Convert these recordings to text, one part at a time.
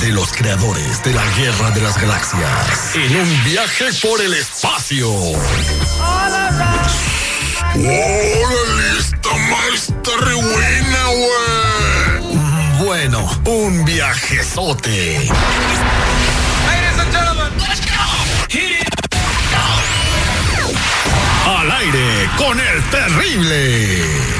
De los creadores de la Guerra de las Galaxias. En un viaje por el espacio. ¡Órale! Esta maestra re buena, güey. Bueno, un viajezote. Al aire con el terrible.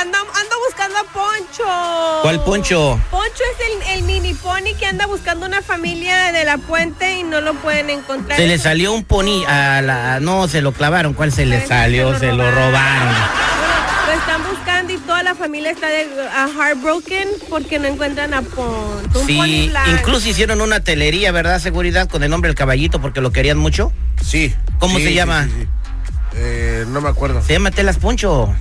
Ando, busca- ando, ando buscando a Poncho. ¿Cuál Poncho? Poncho es el, el mini pony que anda buscando una familia de la puente y no lo pueden encontrar. Se le salió un pony a la... No, se lo clavaron. ¿Cuál se le salió? Se lo robaron. Lo están buscando y toda la familia está de, heartbroken porque no encuentran a Poncho. Sí, incluso hicieron una telería, ¿verdad? Seguridad con el nombre del caballito porque lo querían mucho. Sí. ¿Cómo sí, se sí, llama? sí, sí. Eh, no me acuerdo. Se llama Telas Poncho.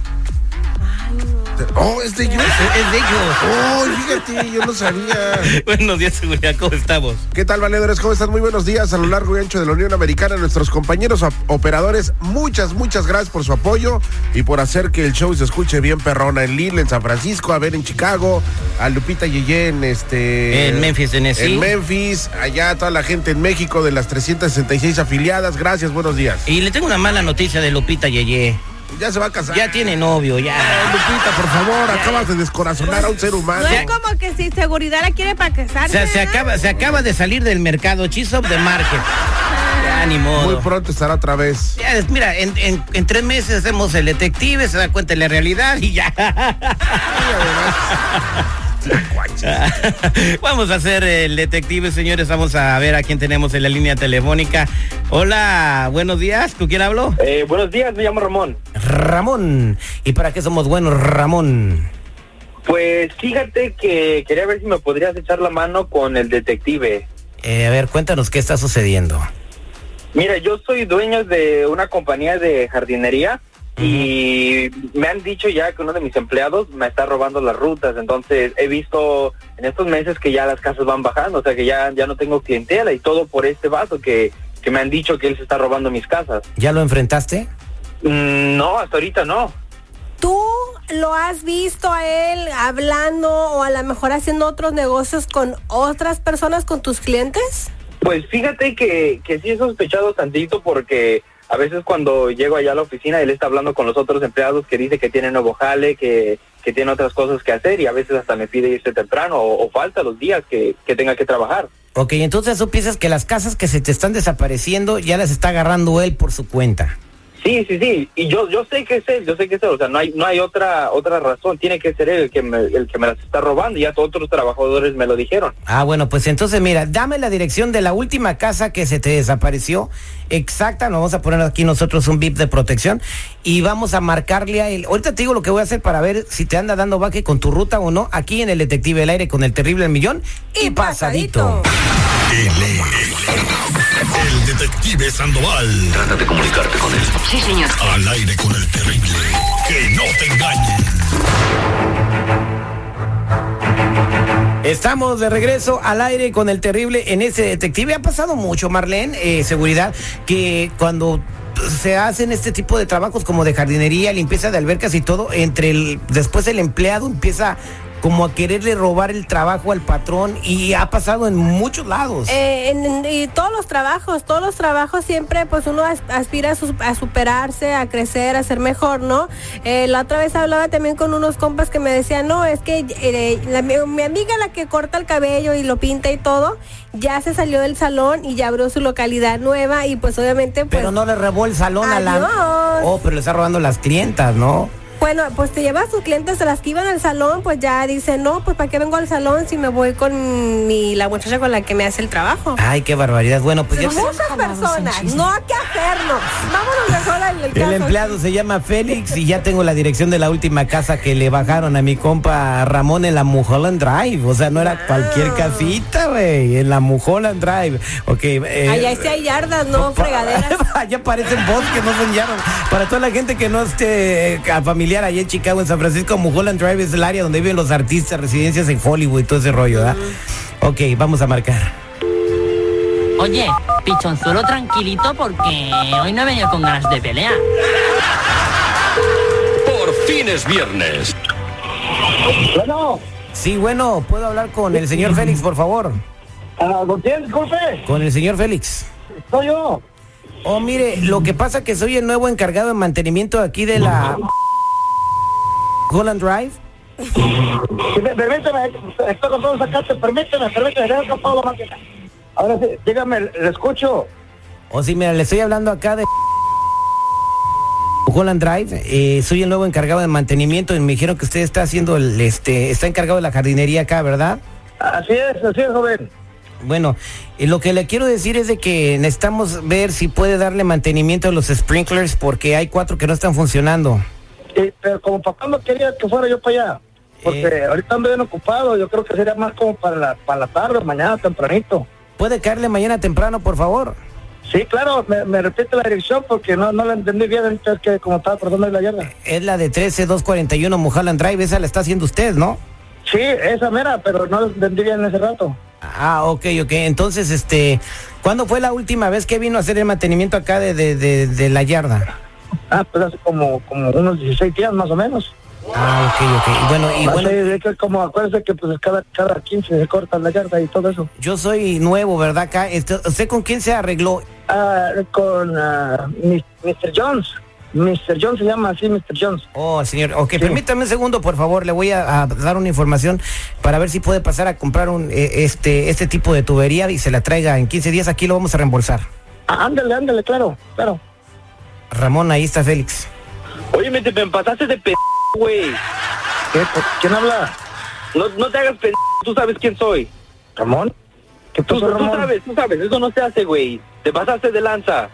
Oh, es de ellos. Es, es de ellos. Oh, fíjate, yo no sabía. Buenos días, seguridad. ¿Cómo estamos? ¿Qué tal, valedores? ¿Cómo están? Muy buenos días a lo largo y ancho de la Unión Americana. Nuestros compañeros op- operadores, muchas, muchas gracias por su apoyo y por hacer que el show se escuche bien perrona en Lille, en San Francisco, a ver en Chicago, a Lupita Yeye en este... En Memphis, Tennessee. En Memphis, allá toda la gente en México de las 366 afiliadas. Gracias, buenos días. Y le tengo una mala noticia de Lupita Yeye. Ya se va a casar. Ya tiene novio, ya. Lupita, por favor, acabas de descorazonar a un ser humano. No es como que si seguridad la quiere para O casarse. sea, se ¿verdad? acaba, se acaba de salir del mercado. Cheese of the market. Ya, ni Muy pronto estará otra vez. Ya, mira, en, en- en tres meses hacemos el detective, se da cuenta de la realidad y ya. Vamos a hacer el detective, señores. Vamos a ver a quién tenemos en la línea telefónica. Hola, buenos días. ¿Con quién hablo? Eh, buenos días, me llamo Ramón. Ramón. ¿Y para qué somos buenos, Ramón? Pues fíjate que quería ver si me podrías echar la mano con el detective. Eh, a ver, cuéntanos qué está sucediendo. Mira, yo soy dueño de una compañía de jardinería y me han dicho ya que uno de mis empleados me está robando las rutas, entonces he visto en estos meses que ya las casas van bajando, o sea que ya, ya no tengo clientela y todo por este vaso que, que me han dicho que él se está robando mis casas. ¿Ya lo enfrentaste? Mm, no, hasta ahorita no. ¿Tú lo has visto a él hablando o a lo mejor haciendo otros negocios con otras personas, con tus clientes? Pues fíjate que, que sí he sospechado tantito porque a veces cuando llego allá a la oficina él está hablando con los otros empleados que dice que tiene nuevo jale, que, que tiene otras cosas que hacer y a veces hasta me pide irse temprano o, falta los días que, que tenga que trabajar. Ok, entonces tú piensas que las casas que se te están desapareciendo ya las está agarrando él por su cuenta. Sí, sí, sí, y yo yo sé que es él, yo sé que es él, o sea, no hay no hay otra otra razón, tiene que ser él el que me, el que me las está robando y ya todos otros trabajadores me lo dijeron. Ah, bueno, pues entonces mira, dame la dirección de la última casa que se te desapareció. Exacta, nos vamos a poner aquí nosotros un VIP de protección y vamos a marcarle a él. Ahorita te digo lo que voy a hacer para ver si te anda dando baque con tu ruta o no, aquí en el Detective del Aire con el terrible millón y, pasadito. Él es el detective Sandoval. Trata de comunicarte con él. Sí, señor. Al aire con el terrible. Que no te engañen. Estamos de regreso al aire con el terrible en ese detective. Ha pasado mucho, Marlene, eh, seguridad, que cuando se hacen este tipo de trabajos como de jardinería, limpieza de albercas y todo, entre el, después el empleado empieza como a quererle robar el trabajo al patrón y ha pasado en muchos lados. Eh, en, en- y todos los trabajos, todos los trabajos siempre pues uno as- aspira a, superarse, a crecer, a ser mejor, ¿no? Eh, la otra vez hablaba también con unos compas que me decían, no, es que eh, la- mi, mi amiga la que corta el cabello y lo pinta y todo, ya se salió del salón y ya abrió su localidad nueva y pues obviamente pues... pero no le robó el salón a la... Oh, pero le está robando las clientas, ¿no? Bueno, pues te lleva a sus clientes, a las que iban al salón, pues ya dicen, no, pues ¿para qué vengo al salón si me voy con mi, la muchacha con la que me hace el trabajo? Ay, qué barbaridad. Bueno, pues ya... Muchas personas, no hay que hacernos. Vámonos mejor al el El caso. empleado se llama Félix y ya tengo la dirección de la última casa que le bajaron a mi compa Ramón en la Mulholland Drive. O sea, no era cualquier casita, güey, en la Mulholland Drive. Ok. eh, Allá sí hay yardas, no fregaderas. Allá parecen bosques, no son llanos. Para toda la gente que no esté eh, familiar allá en Chicago, en San Francisco, Mulholland Drive es el área donde viven los artistas, residencias en Hollywood y todo ese rollo, ¿verdad? Ok, vamos a marcar. Oye, pichonzuelo tranquilito porque hoy no he venido con ganas de pelear. Por fin es viernes. Bueno, Sí, bueno, ¿puedo hablar con el señor Félix, por favor? ah, ¿con quién? Disculpe, Con el señor Félix. soy yo. Oh, mire, lo que pasa que soy el nuevo encargado de mantenimiento aquí de la Holland Drive. Permíteme, estoy con todo sacate, permíteme, permíteme, deja escapado la máquina. Ahora sí, dígame, le escucho. O sí, mira, le estoy hablando acá de Holland Drive. Eh, soy el nuevo encargado de mantenimiento y me dijeron que usted está haciendo el, este, está encargado de la jardinería acá, ¿verdad? Así es, así es, joven. Bueno, eh, lo que le quiero decir es de que necesitamos ver si puede darle mantenimiento a los sprinklers porque hay cuatro que no están funcionando. Sí, pero como papá no quería que fuera yo para allá, porque Eh. ahorita ando bien ocupado, yo creo que sería más como para la, para la tarde, mañana tempranito. ¿Puede caerle mañana temprano, por favor? Sí, claro, me, me repite la dirección porque no, no la entendí bien, entonces que como estaba ahí la yarda. Es la de 13241 Mulholland Drive, esa la está haciendo usted, ¿no? Sí, esa mera, pero no la entendí bien ese rato. Ah, ok, ok. Entonces, este, ¿cuándo fue la última vez que vino a hacer el mantenimiento acá de, de, de, de la yarda? Ah, pues hace como, como unos 16 días más o menos. Ah, ok, ok. Bueno, y bueno, que como acuérdese que pues cada, cada 15 se corta la yarda y todo eso. yo soy nuevo, ¿verdad? Acá, ¿usted con quién se arregló? Ah, con ah, Mis- Mr. Jones. Mr. Jones se llama así, Mr. Jones. Oh, señor. Ok, permítame un segundo, por favor. Le voy a, a dar una información para ver si puede pasar a comprar un, eh, este, este tipo de tubería y se la traiga en 15 días. Aquí lo vamos a reembolsar. Ah, ándale, ándale, claro, claro. Ramón, ahí está Félix. Oye, me, te, me pasaste de p, güey. ¿Qué? ¿Quién habla? No, no te hagas p, tú sabes quién soy. ¿Ramón? ¿Qué Tú, pasó, tú Ramón? sabes, tú sabes, eso no se hace, güey. Te pasaste de lanza.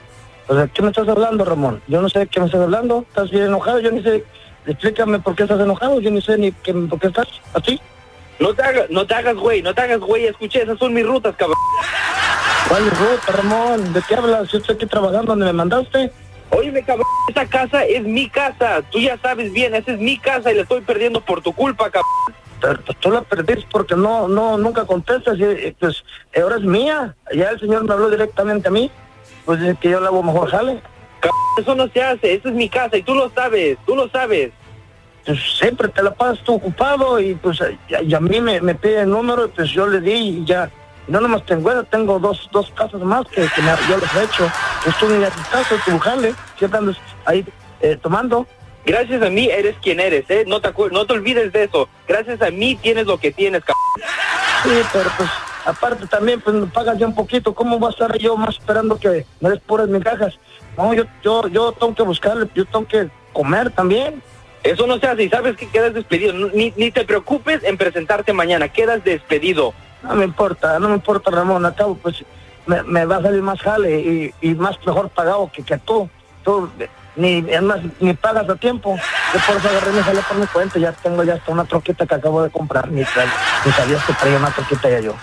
O sea, ¿qué me estás hablando, Ramón? Yo no sé de qué me estás hablando. ¿Estás bien enojado? Yo ni sé. Explícame por qué estás enojado. Yo ni sé ni qué, por qué estás así. No te hagas, no te hagas, güey, no te hagas, güey. Escuché, esas son mis rutas, cabrón. ¿Cuál es ruta, Ramón? ¿De qué hablas? Yo estoy aquí trabajando donde me mandaste. Óyeme, cabrón, esa casa es mi casa. Tú ya sabes bien, esa es mi casa y la estoy perdiendo por tu culpa, cabrón. Pero, tú la perdiste porque no, no, nunca contestas. Y, pues ahora es mía. Ya el señor me habló directamente a mí. Pues dice que yo le hago mejor jale. Eso no se hace, esa es mi casa y tú lo sabes, tú lo sabes. Pues siempre te la pasas tú ocupado y pues y a mí me, me pide el número pues yo le di y ya. Y no nomás tengo tengo dos, dos casas más que, que me- yo les he hecho. Pues tú a tu jale. Siempre andas ahí eh, tomando. Gracias a mí eres quien eres, ¿eh? No te, no te olvides de eso. Gracias a mí tienes lo que tienes, cabrón. Sí, pero pues aparte también pues me pagas ya un poquito. ¿Cómo voy a estar yo más esperando que me des puras migajas? No, yo, yo, yo tengo que buscarle, yo tengo que comer también. Eso no se hace y sabes que quedas despedido. Ni, ni te preocupes en presentarte mañana, quedas despedido. No me importa, no me importa, Ramón. Acabo, pues me, va a salir más jale y, y más mejor pagado que, que tú. Tú ni, es más, ni pagas a tiempo. Yo por eso agarré mi jale por mi cuenta. Ya tengo ya hasta una troquita que acabo de comprar. Ni, tra- ni sabías que traía una troquita ya yo.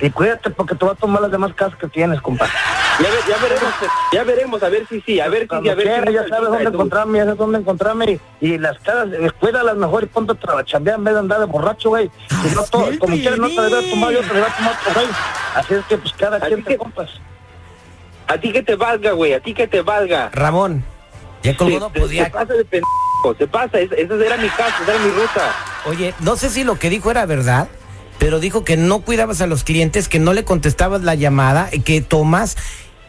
Y cuídate porque te va a tomar las demás casas que tienes, compadre. Ya, ve- ya veremos, ya veremos, a ver si sí, a ver si sí, a ver si ya sabes dónde encontrarme, ya sabes dónde encontrarme. Y, las caras, eh, cuídalas mejor y ponte a chambear en vez de andar de borracho, güey. Si no, todo, como quieras, no te debe tomar, yo te debe tomar otro, güey. Así es que, pues, cada quien te compras. A ti que te valga, güey, a ti que te valga. Ramón, ya colgó, no, pues se pasa de pendejo, se pasa, esa, esa era mi casa, esa era mi ruta. Oye, no sé si lo que dijo era verdad, pero dijo que no cuidabas a los clientes, que no le contestabas la llamada, y que tomas.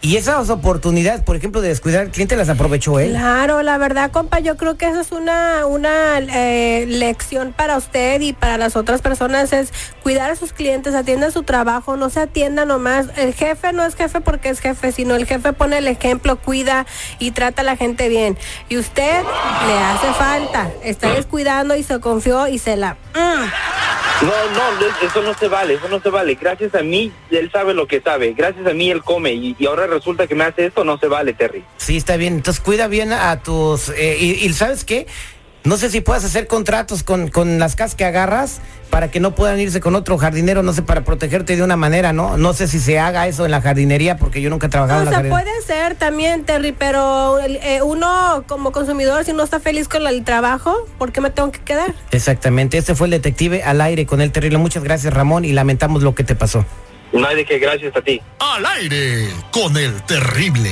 Y esas oportunidades, por ejemplo, de descuidar al cliente las aprovechó él. Claro, la verdad, compa, yo creo que eso es una, una eh, lección para usted y para las otras personas, es cuidar a sus clientes, atienda su trabajo, no se atienda nomás. El jefe no es jefe porque es jefe, sino el jefe pone el ejemplo, cuida y trata a la gente bien. Y usted le hace falta, está descuidando y se confió y se la... No, no, eso no se vale, eso no se vale. Gracias a mí, él sabe lo que sabe. Gracias a mí, él come. Y, ahora resulta que me hace esto, no se vale, Terry. Sí, está bien. Entonces cuida bien a tus... eh, y ¿sabes qué? No sé si puedas hacer contratos con, con las casas que agarras para que no puedan irse con otro jardinero, no sé, para protegerte de una manera, ¿no? No sé si se haga eso en la jardinería, porque yo nunca he trabajado O en la sea, jardinería. puede ser también, Terry, pero eh, uno como consumidor, si no está feliz con el trabajo, ¿por qué me tengo que quedar? Exactamente, este fue el detective al aire con el terrible. Muchas gracias, Ramón, y lamentamos lo que te pasó. No hay de qué, gracias a ti. Al aire con el terrible.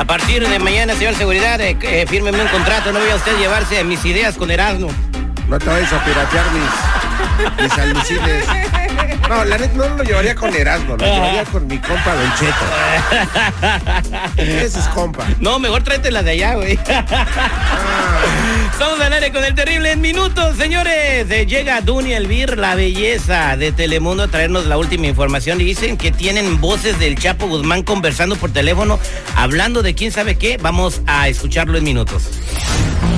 A partir de mañana, señor Seguridad, eh, eh, fírmeme un contrato. No voy a usted llevarse mis ideas con Erasmo. No te vayas a piratear mis, mis. No, la neta no lo llevaría con Erasmo, lo llevaría con mi compa Don Cheto. Ese es compa. No, mejor tráete la de allá, güey. Estamos al aire con el terrible en minutos, señores. Eh, Llega Duny Elvir, la belleza de Telemundo, a traernos la última información. Y dicen que tienen voces del Chapo Guzmán conversando por teléfono, hablando de quién sabe qué. Vamos a escucharlo en minutos.